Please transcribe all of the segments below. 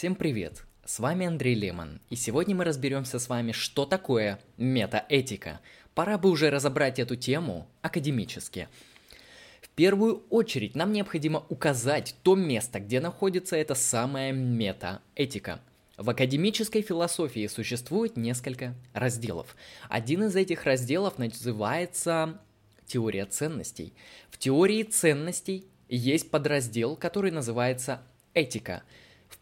Всем привет! С вами Андрей Лемон, и сегодня мы разберемся с вами, что такое метаэтика. Пора бы уже разобрать эту тему академически. В первую очередь нам необходимо указать то место, где находится эта самая метаэтика. В академической философии существует несколько разделов. Один из этих разделов называется теория ценностей. В теории ценностей есть подраздел, который называется этика –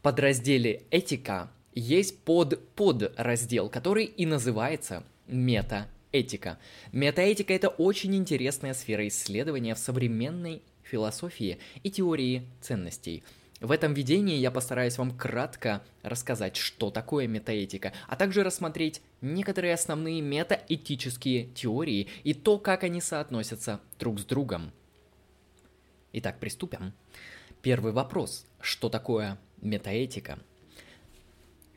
подразделе «Этика» есть под подраздел, который и называется «Метаэтика». Метаэтика – это очень интересная сфера исследования в современной философии и теории ценностей. В этом видении я постараюсь вам кратко рассказать, что такое метаэтика, а также рассмотреть некоторые основные метаэтические теории и то, как они соотносятся друг с другом. Итак, приступим. Первый вопрос. Что такое метаэтика.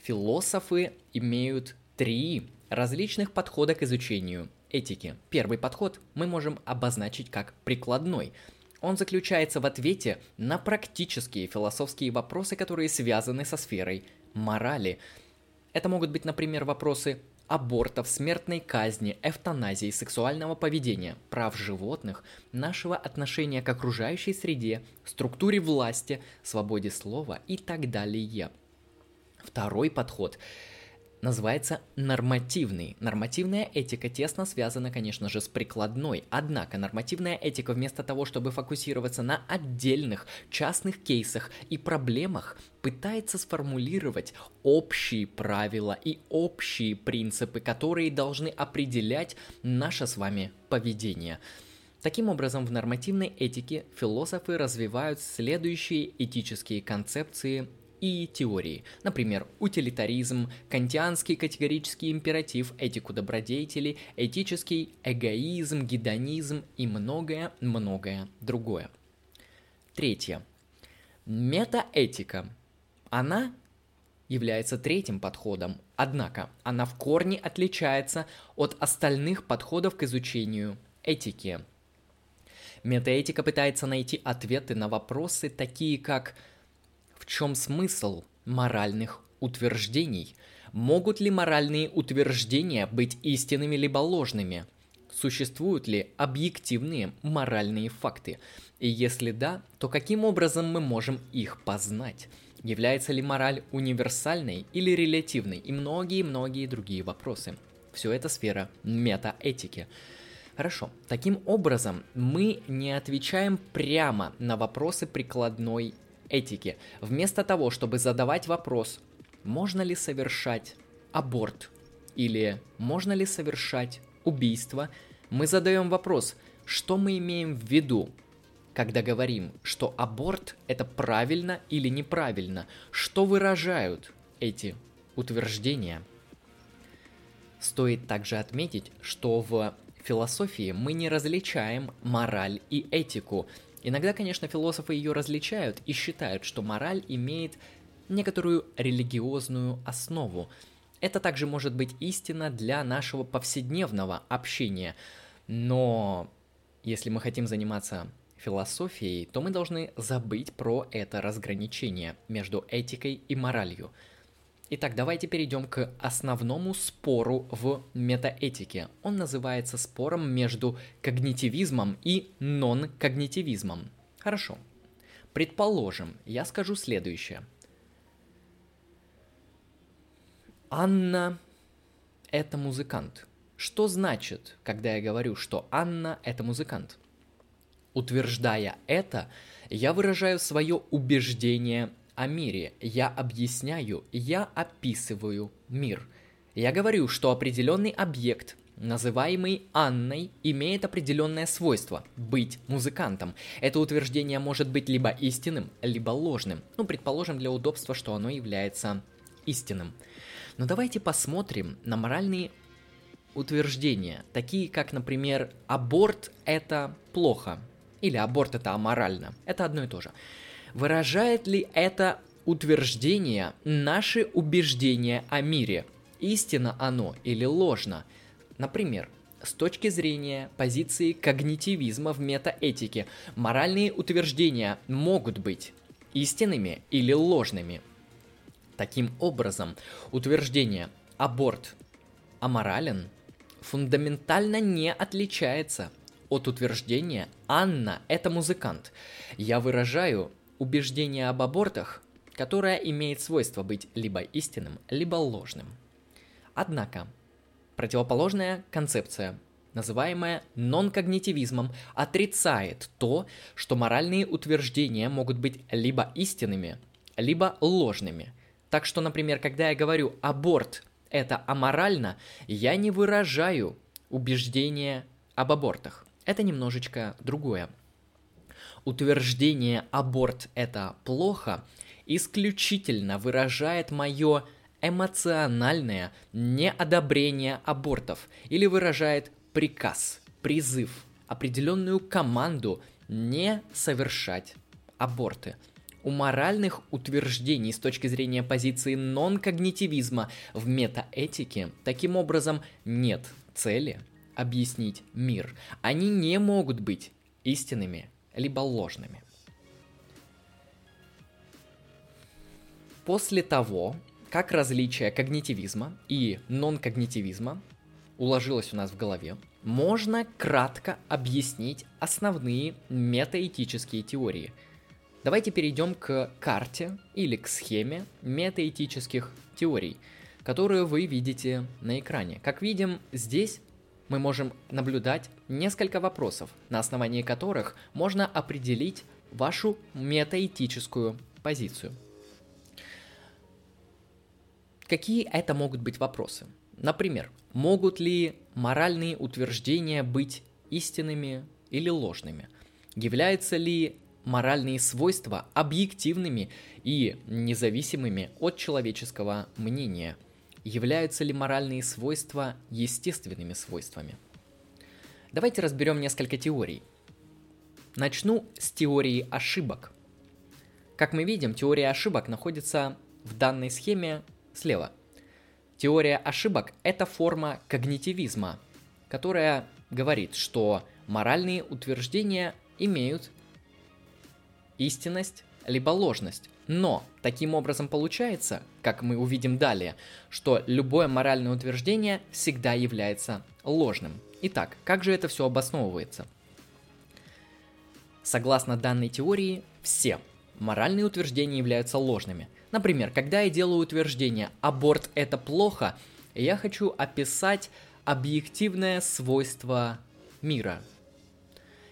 Философы имеют три различных подхода к изучению этики. Первый подход мы можем обозначить как прикладной. Он заключается в ответе на практические философские вопросы, которые связаны со сферой морали. Это могут быть, например, вопросы абортов, смертной казни, эвтаназии, сексуального поведения, прав животных, нашего отношения к окружающей среде, структуре власти, свободе слова и так далее. Второй подход называется нормативный. Нормативная этика тесно связана, конечно же, с прикладной. Однако нормативная этика вместо того, чтобы фокусироваться на отдельных частных кейсах и проблемах, пытается сформулировать общие правила и общие принципы, которые должны определять наше с вами поведение. Таким образом, в нормативной этике философы развивают следующие этические концепции и теории. Например, утилитаризм, кантианский категорический императив, этику добродетели, этический эгоизм, гедонизм и многое-многое другое. Третье. Метаэтика. Она является третьим подходом, однако она в корне отличается от остальных подходов к изучению этики. Метаэтика пытается найти ответы на вопросы, такие как – чем смысл моральных утверждений? Могут ли моральные утверждения быть истинными либо ложными? Существуют ли объективные моральные факты? И если да, то каким образом мы можем их познать? Является ли мораль универсальной или релятивной? И многие-многие другие вопросы. Все это сфера метаэтики. Хорошо. Таким образом, мы не отвечаем прямо на вопросы прикладной этики. Вместо того, чтобы задавать вопрос, можно ли совершать аборт или можно ли совершать убийство, мы задаем вопрос, что мы имеем в виду, когда говорим, что аборт это правильно или неправильно, что выражают эти утверждения. Стоит также отметить, что в философии мы не различаем мораль и этику, Иногда, конечно, философы ее различают и считают, что мораль имеет некоторую религиозную основу. Это также может быть истина для нашего повседневного общения. Но если мы хотим заниматься философией, то мы должны забыть про это разграничение между этикой и моралью – Итак, давайте перейдем к основному спору в метаэтике. Он называется спором между когнитивизмом и нон-когнитивизмом. Хорошо. Предположим, я скажу следующее. Анна – это музыкант. Что значит, когда я говорю, что Анна – это музыкант? Утверждая это, я выражаю свое убеждение о мире. Я объясняю, я описываю мир. Я говорю, что определенный объект, называемый Анной, имеет определенное свойство – быть музыкантом. Это утверждение может быть либо истинным, либо ложным. Ну, предположим для удобства, что оно является истинным. Но давайте посмотрим на моральные утверждения, такие как, например, аборт – это плохо, или аборт – это аморально. Это одно и то же. Выражает ли это утверждение наши убеждения о мире? Истинно оно или ложно? Например, с точки зрения позиции когнитивизма в метаэтике, моральные утверждения могут быть истинными или ложными. Таким образом, утверждение «аборт аморален» фундаментально не отличается от утверждения «Анна – это музыкант». Я выражаю убеждение об абортах, которое имеет свойство быть либо истинным, либо ложным. Однако, противоположная концепция, называемая нон-когнитивизмом, отрицает то, что моральные утверждения могут быть либо истинными, либо ложными. Так что, например, когда я говорю «аборт – это аморально», я не выражаю убеждение об абортах. Это немножечко другое. Утверждение «аборт – это плохо» исключительно выражает мое эмоциональное неодобрение абортов или выражает приказ, призыв, определенную команду не совершать аборты. У моральных утверждений с точки зрения позиции нон-когнитивизма в метаэтике таким образом нет цели объяснить мир. Они не могут быть истинными либо ложными. После того, как различие когнитивизма и нон-когнитивизма уложилось у нас в голове, можно кратко объяснить основные метаэтические теории. Давайте перейдем к карте или к схеме метаэтических теорий, которую вы видите на экране. Как видим, здесь мы можем наблюдать несколько вопросов, на основании которых можно определить вашу метаэтическую позицию. Какие это могут быть вопросы? Например, могут ли моральные утверждения быть истинными или ложными? Являются ли моральные свойства объективными и независимыми от человеческого мнения? Являются ли моральные свойства естественными свойствами? Давайте разберем несколько теорий. Начну с теории ошибок. Как мы видим, теория ошибок находится в данной схеме слева. Теория ошибок – это форма когнитивизма, которая говорит, что моральные утверждения имеют истинность либо ложность. Но таким образом получается, как мы увидим далее, что любое моральное утверждение всегда является ложным. Итак, как же это все обосновывается? Согласно данной теории, все моральные утверждения являются ложными – Например, когда я делаю утверждение «аборт – это плохо», я хочу описать объективное свойство мира.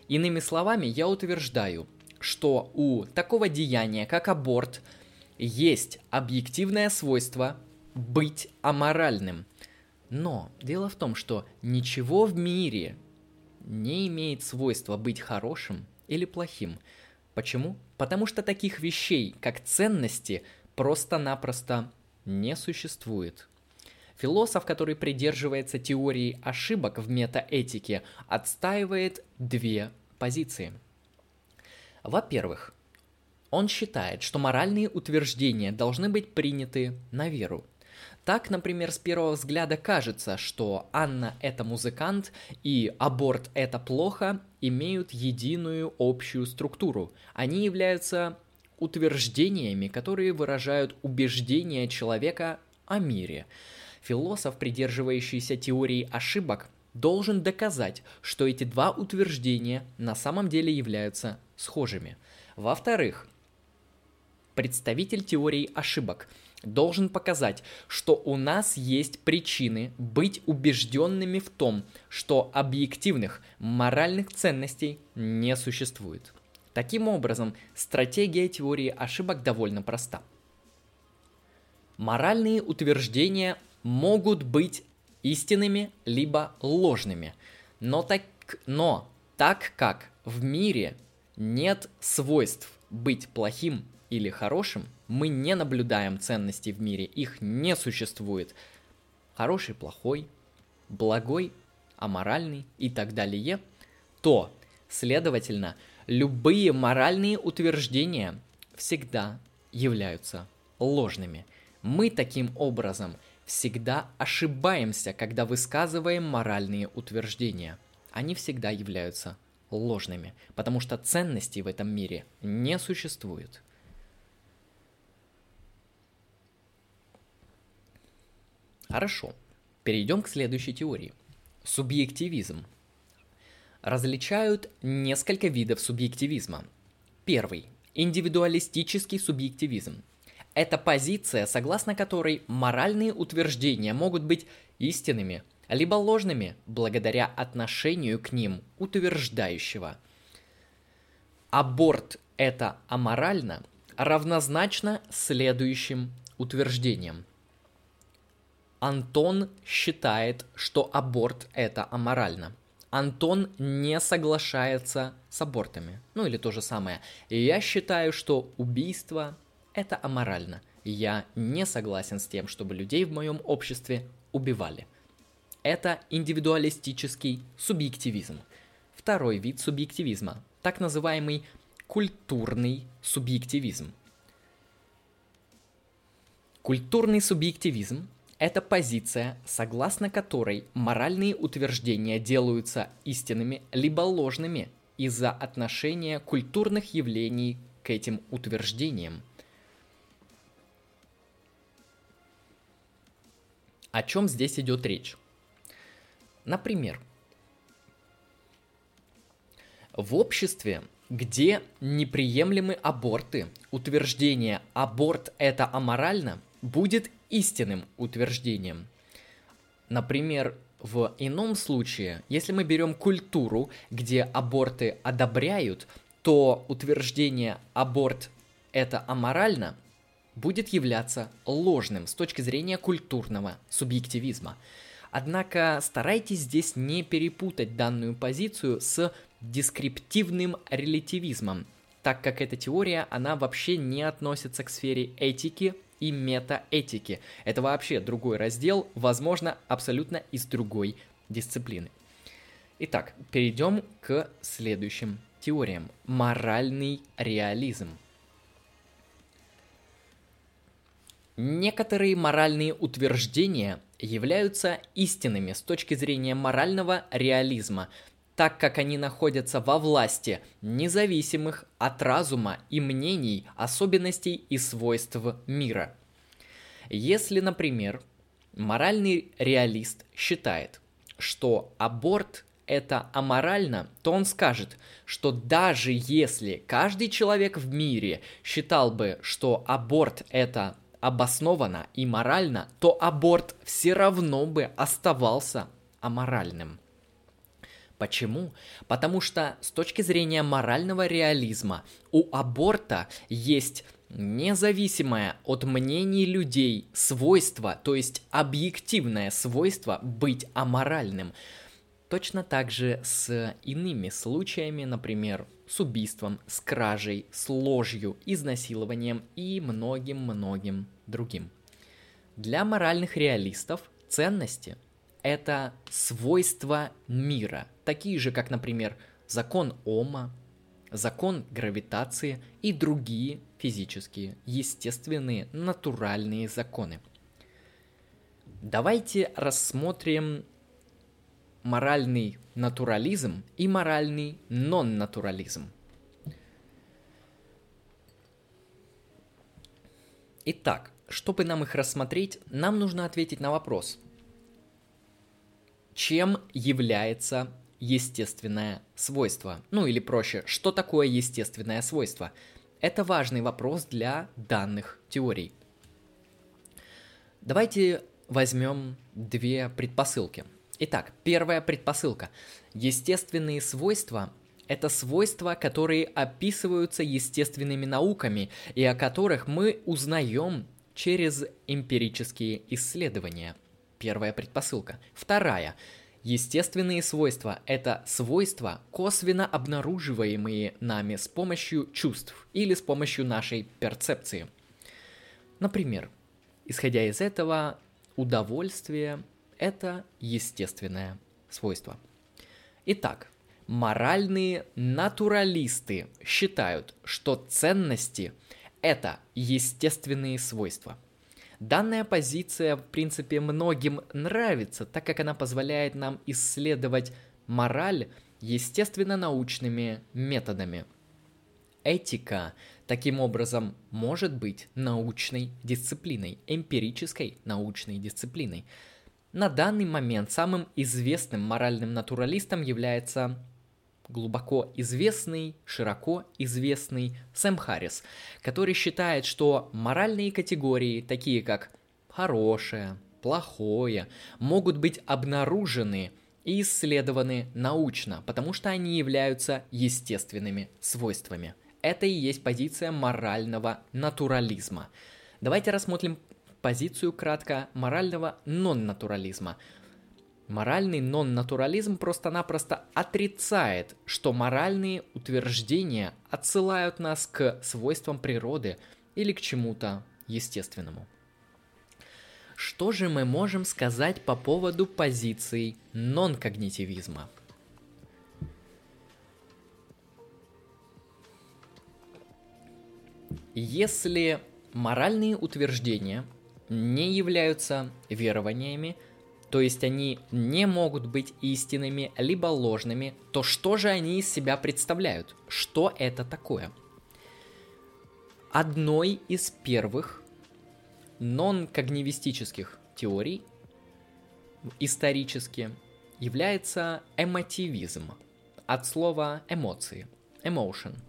Иными словами, я утверждаю, что у такого деяния, как аборт, есть объективное свойство быть аморальным. Но дело в том, что ничего в мире не имеет свойства быть хорошим или плохим. Почему? Потому что таких вещей, как ценности – просто-напросто не существует. Философ, который придерживается теории ошибок в метаэтике, отстаивает две позиции. Во-первых, он считает, что моральные утверждения должны быть приняты на веру. Так, например, с первого взгляда кажется, что Анна – это музыкант и аборт – это плохо, имеют единую общую структуру. Они являются утверждениями, которые выражают убеждения человека о мире. Философ, придерживающийся теории ошибок, должен доказать, что эти два утверждения на самом деле являются схожими. Во-вторых, представитель теории ошибок должен показать, что у нас есть причины быть убежденными в том, что объективных моральных ценностей не существует. Таким образом, стратегия теории ошибок довольно проста. Моральные утверждения могут быть истинными либо ложными, но так, но так как в мире нет свойств быть плохим или хорошим, мы не наблюдаем ценностей в мире, их не существует. Хороший, плохой, благой, аморальный и так далее, то, следовательно, любые моральные утверждения всегда являются ложными. Мы таким образом всегда ошибаемся, когда высказываем моральные утверждения. Они всегда являются ложными, потому что ценностей в этом мире не существует. Хорошо. Перейдем к следующей теории. Субъективизм. Различают несколько видов субъективизма. Первый – индивидуалистический субъективизм. Это позиция, согласно которой моральные утверждения могут быть истинными, либо ложными, благодаря отношению к ним утверждающего. Аборт – это аморально, равнозначно следующим утверждением. Антон считает, что аборт – это аморально. Антон не соглашается с абортами. Ну или то же самое. Я считаю, что убийство – это аморально. Я не согласен с тем, чтобы людей в моем обществе убивали. Это индивидуалистический субъективизм. Второй вид субъективизма, так называемый культурный субъективизм. Культурный субъективизм – это позиция, согласно которой моральные утверждения делаются истинными либо ложными из-за отношения культурных явлений к этим утверждениям. О чем здесь идет речь? Например, в обществе, где неприемлемы аборты, утверждение «аборт это аморально» будет истинным утверждением. Например, в ином случае, если мы берем культуру, где аборты одобряют, то утверждение «аборт это аморально» будет являться ложным с точки зрения культурного субъективизма. Однако старайтесь здесь не перепутать данную позицию с дескриптивным релятивизмом, так как эта теория, она вообще не относится к сфере этики и метаэтики. Это вообще другой раздел, возможно, абсолютно из другой дисциплины. Итак, перейдем к следующим теориям. Моральный реализм. Некоторые моральные утверждения являются истинными с точки зрения морального реализма, так как они находятся во власти независимых от разума и мнений особенностей и свойств мира. Если, например, моральный реалист считает, что аборт это аморально, то он скажет, что даже если каждый человек в мире считал бы, что аборт это обоснованно и морально, то аборт все равно бы оставался аморальным. Почему? Потому что с точки зрения морального реализма у аборта есть независимое от мнений людей свойство, то есть объективное свойство быть аморальным. Точно так же с иными случаями, например, с убийством, с кражей, с ложью, изнасилованием и многим-многим другим. Для моральных реалистов ценности – это свойства мира, такие же, как, например, закон Ома, закон гравитации и другие физические, естественные, натуральные законы. Давайте рассмотрим моральный натурализм и моральный нон-натурализм. Итак, чтобы нам их рассмотреть, нам нужно ответить на вопрос – чем является естественное свойство? Ну или проще, что такое естественное свойство? Это важный вопрос для данных теорий. Давайте возьмем две предпосылки. Итак, первая предпосылка. Естественные свойства – это свойства, которые описываются естественными науками и о которых мы узнаем через эмпирические исследования – Первая предпосылка. Вторая. Естественные свойства – это свойства, косвенно обнаруживаемые нами с помощью чувств или с помощью нашей перцепции. Например, исходя из этого, удовольствие – это естественное свойство. Итак, моральные натуралисты считают, что ценности – это естественные свойства – Данная позиция, в принципе, многим нравится, так как она позволяет нам исследовать мораль естественно-научными методами. этика таким образом может быть научной дисциплиной, эмпирической научной дисциплиной. На данный момент самым известным моральным натуралистом является глубоко известный, широко известный Сэм Харрис, который считает, что моральные категории, такие как хорошее, плохое, могут быть обнаружены и исследованы научно, потому что они являются естественными свойствами. Это и есть позиция морального натурализма. Давайте рассмотрим позицию кратко морального нон-натурализма. Моральный нон-натурализм просто-напросто отрицает, что моральные утверждения отсылают нас к свойствам природы или к чему-то естественному. Что же мы можем сказать по поводу позиций нон-когнитивизма? Если моральные утверждения не являются верованиями, то есть они не могут быть истинными либо ложными, то что же они из себя представляют? Что это такое? Одной из первых нон-когнивистических теорий исторически является эмотивизм от слова эмоции, emotion –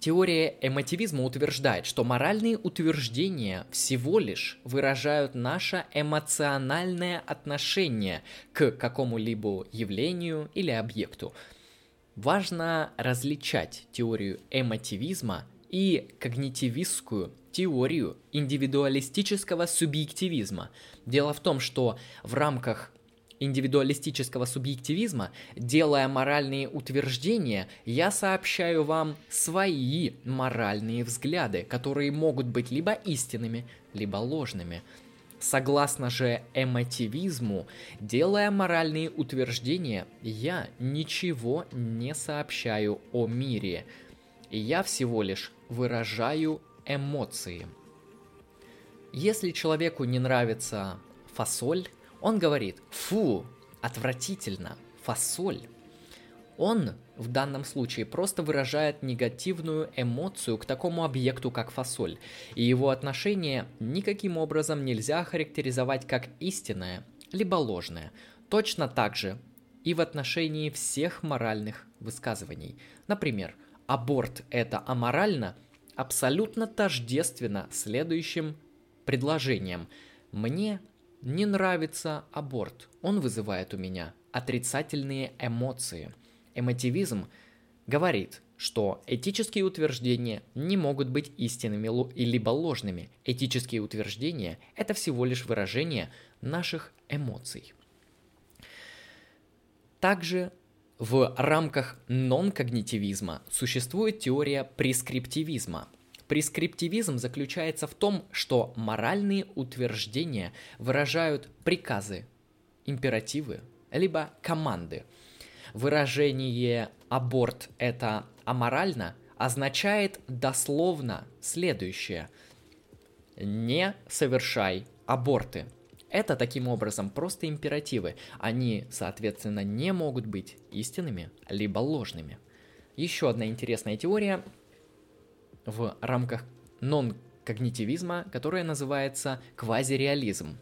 Теория эмотивизма утверждает, что моральные утверждения всего лишь выражают наше эмоциональное отношение к какому-либо явлению или объекту. Важно различать теорию эмотивизма и когнитивистскую теорию индивидуалистического субъективизма. Дело в том, что в рамках индивидуалистического субъективизма, делая моральные утверждения, я сообщаю вам свои моральные взгляды, которые могут быть либо истинными, либо ложными. Согласно же эмотивизму, делая моральные утверждения, я ничего не сообщаю о мире. Я всего лишь выражаю эмоции. Если человеку не нравится фасоль, он говорит, фу, отвратительно, фасоль. Он в данном случае просто выражает негативную эмоцию к такому объекту, как фасоль, и его отношение никаким образом нельзя характеризовать как истинное, либо ложное. Точно так же и в отношении всех моральных высказываний. Например, аборт это аморально абсолютно тождественно следующим предложением. Мне не нравится аборт. Он вызывает у меня отрицательные эмоции. Эмотивизм говорит, что этические утверждения не могут быть истинными либо ложными. Этические утверждения – это всего лишь выражение наших эмоций. Также в рамках нон-когнитивизма существует теория прескриптивизма – Прескриптивизм заключается в том, что моральные утверждения выражают приказы, императивы, либо команды. Выражение «аборт – это аморально» означает дословно следующее. Не совершай аборты. Это таким образом просто императивы. Они, соответственно, не могут быть истинными либо ложными. Еще одна интересная теория в рамках нон-когнитивизма, которая называется квазиреализм.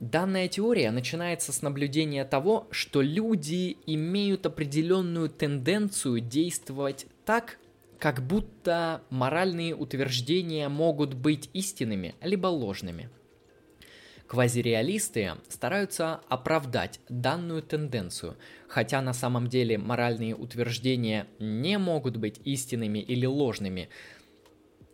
Данная теория начинается с наблюдения того, что люди имеют определенную тенденцию действовать так, как будто моральные утверждения могут быть истинными либо ложными – Квазиреалисты стараются оправдать данную тенденцию, хотя на самом деле моральные утверждения не могут быть истинными или ложными.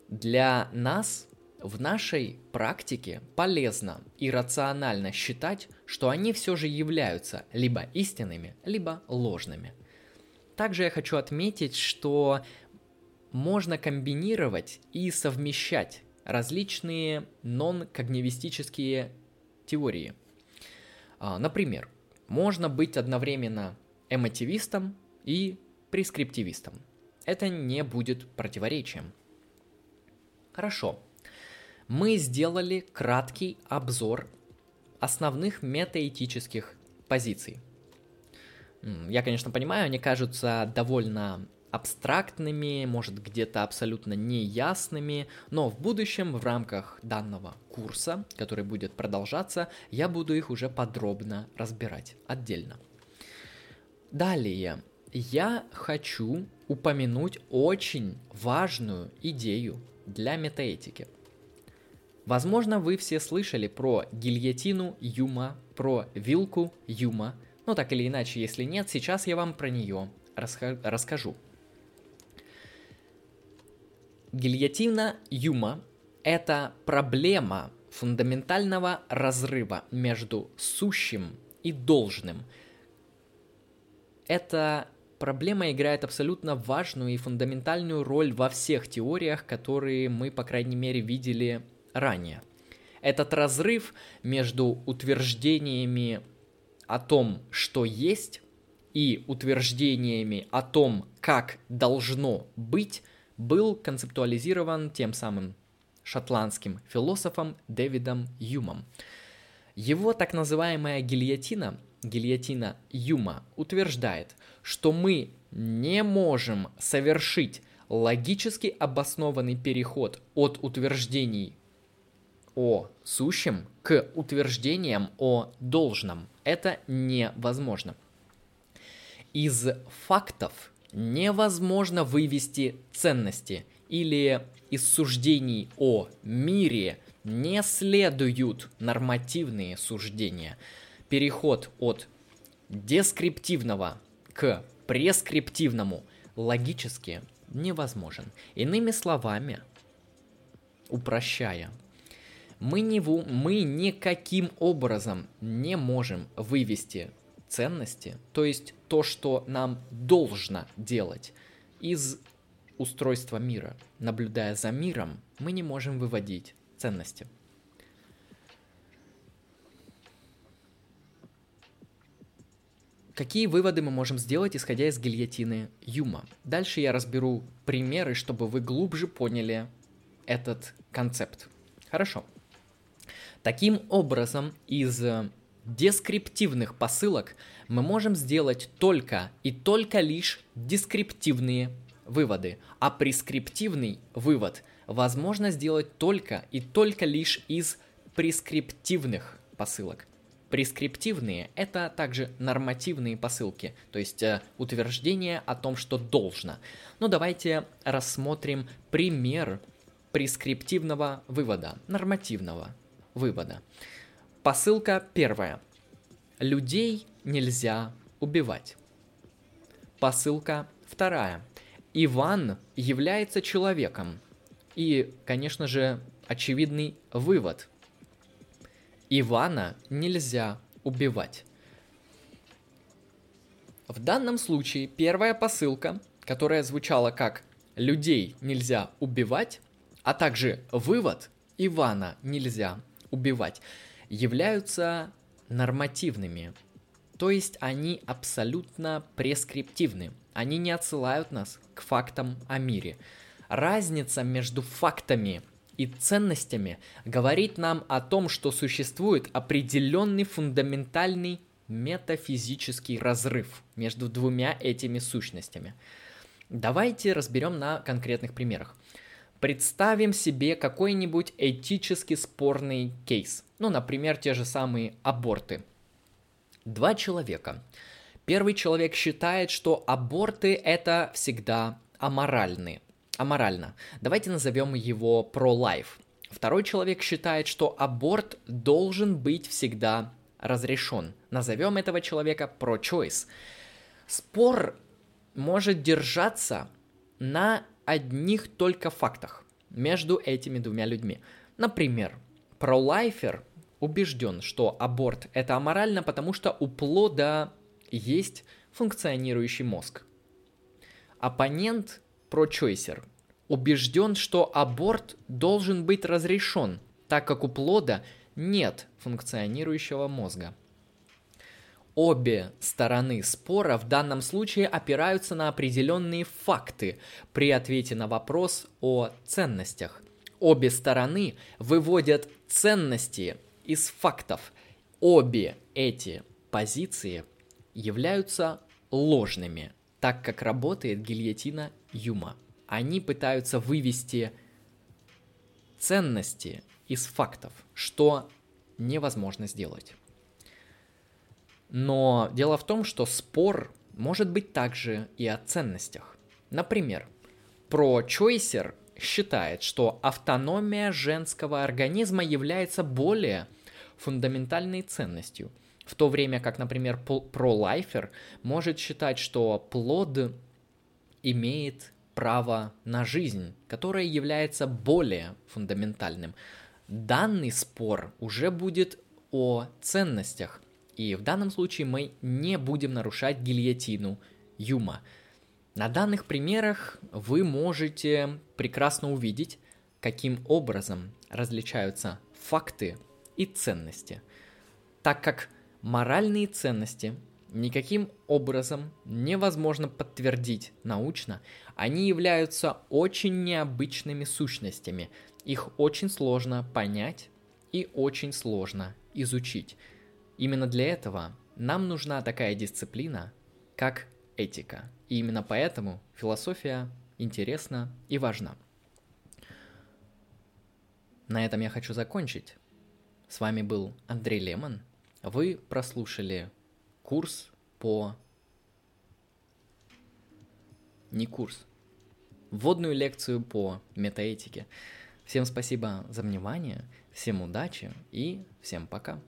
Для нас в нашей практике полезно и рационально считать, что они все же являются либо истинными, либо ложными. Также я хочу отметить, что можно комбинировать и совмещать различные нон-когнивистические теории. А, например, можно быть одновременно эмотивистом и прескриптивистом. Это не будет противоречием. Хорошо. Мы сделали краткий обзор основных метаэтических позиций. Я, конечно, понимаю, они кажутся довольно абстрактными, может где-то абсолютно неясными, но в будущем в рамках данного курса, который будет продолжаться, я буду их уже подробно разбирать отдельно. Далее, я хочу упомянуть очень важную идею для метаэтики. Возможно, вы все слышали про гильотину Юма, про вилку Юма, но так или иначе, если нет, сейчас я вам про нее расскажу. Гильотина Юма – это проблема фундаментального разрыва между сущим и должным. Эта проблема играет абсолютно важную и фундаментальную роль во всех теориях, которые мы, по крайней мере, видели ранее. Этот разрыв между утверждениями о том, что есть, и утверждениями о том, как должно быть – был концептуализирован тем самым шотландским философом Дэвидом Юмом. Его так называемая гильотина, гильотина Юма, утверждает, что мы не можем совершить логически обоснованный переход от утверждений о сущем к утверждениям о должном. Это невозможно. Из фактов невозможно вывести ценности или из суждений о мире не следуют нормативные суждения. Переход от дескриптивного к прескриптивному логически невозможен. Иными словами, упрощая, мы, не, мы никаким образом не можем вывести ценности, то есть то, что нам должно делать из устройства мира. Наблюдая за миром, мы не можем выводить ценности. Какие выводы мы можем сделать, исходя из гильотины Юма? Дальше я разберу примеры, чтобы вы глубже поняли этот концепт. Хорошо. Таким образом, из дескриптивных посылок мы можем сделать только и только лишь дескриптивные выводы, а прескриптивный вывод возможно сделать только и только лишь из прескриптивных посылок. Прескриптивные – это также нормативные посылки, то есть э, утверждение о том, что должно. Но давайте рассмотрим пример прескриптивного вывода, нормативного вывода. Посылка первая. Людей нельзя убивать. Посылка вторая. Иван является человеком. И, конечно же, очевидный вывод. Ивана нельзя убивать. В данном случае первая посылка, которая звучала как «людей нельзя убивать», а также вывод «Ивана нельзя убивать», являются нормативными. То есть они абсолютно прескриптивны. Они не отсылают нас к фактам о мире. Разница между фактами и ценностями говорит нам о том, что существует определенный фундаментальный метафизический разрыв между двумя этими сущностями. Давайте разберем на конкретных примерах. Представим себе какой-нибудь этически спорный кейс. Ну, например, те же самые аборты. Два человека. Первый человек считает, что аборты это всегда аморальны. Аморально. Давайте назовем его pro-life. Второй человек считает, что аборт должен быть всегда разрешен. Назовем этого человека pro-choice. Спор может держаться на одних только фактах между этими двумя людьми. Например, пролайфер убежден, что аборт это аморально, потому что у плода есть функционирующий мозг. Оппонент, прочойсер, убежден, что аборт должен быть разрешен, так как у плода нет функционирующего мозга. Обе стороны спора в данном случае опираются на определенные факты при ответе на вопрос о ценностях. Обе стороны выводят ценности из фактов. Обе эти позиции являются ложными, так как работает гильотина Юма. Они пытаются вывести ценности из фактов, что невозможно сделать. Но дело в том, что спор может быть также и о ценностях. Например, про Чойсер считает, что автономия женского организма является более фундаментальной ценностью, в то время как, например, пролайфер может считать, что плод имеет право на жизнь, которое является более фундаментальным. Данный спор уже будет о ценностях, и в данном случае мы не будем нарушать гильотину Юма. На данных примерах вы можете прекрасно увидеть, каким образом различаются факты и ценности, так как моральные ценности никаким образом невозможно подтвердить научно, они являются очень необычными сущностями, их очень сложно понять и очень сложно изучить. Именно для этого нам нужна такая дисциплина, как этика. И именно поэтому философия интересна и важна. На этом я хочу закончить. С вами был Андрей Лемон. Вы прослушали курс по... Не курс. Вводную лекцию по метаэтике. Всем спасибо за внимание, всем удачи и всем пока.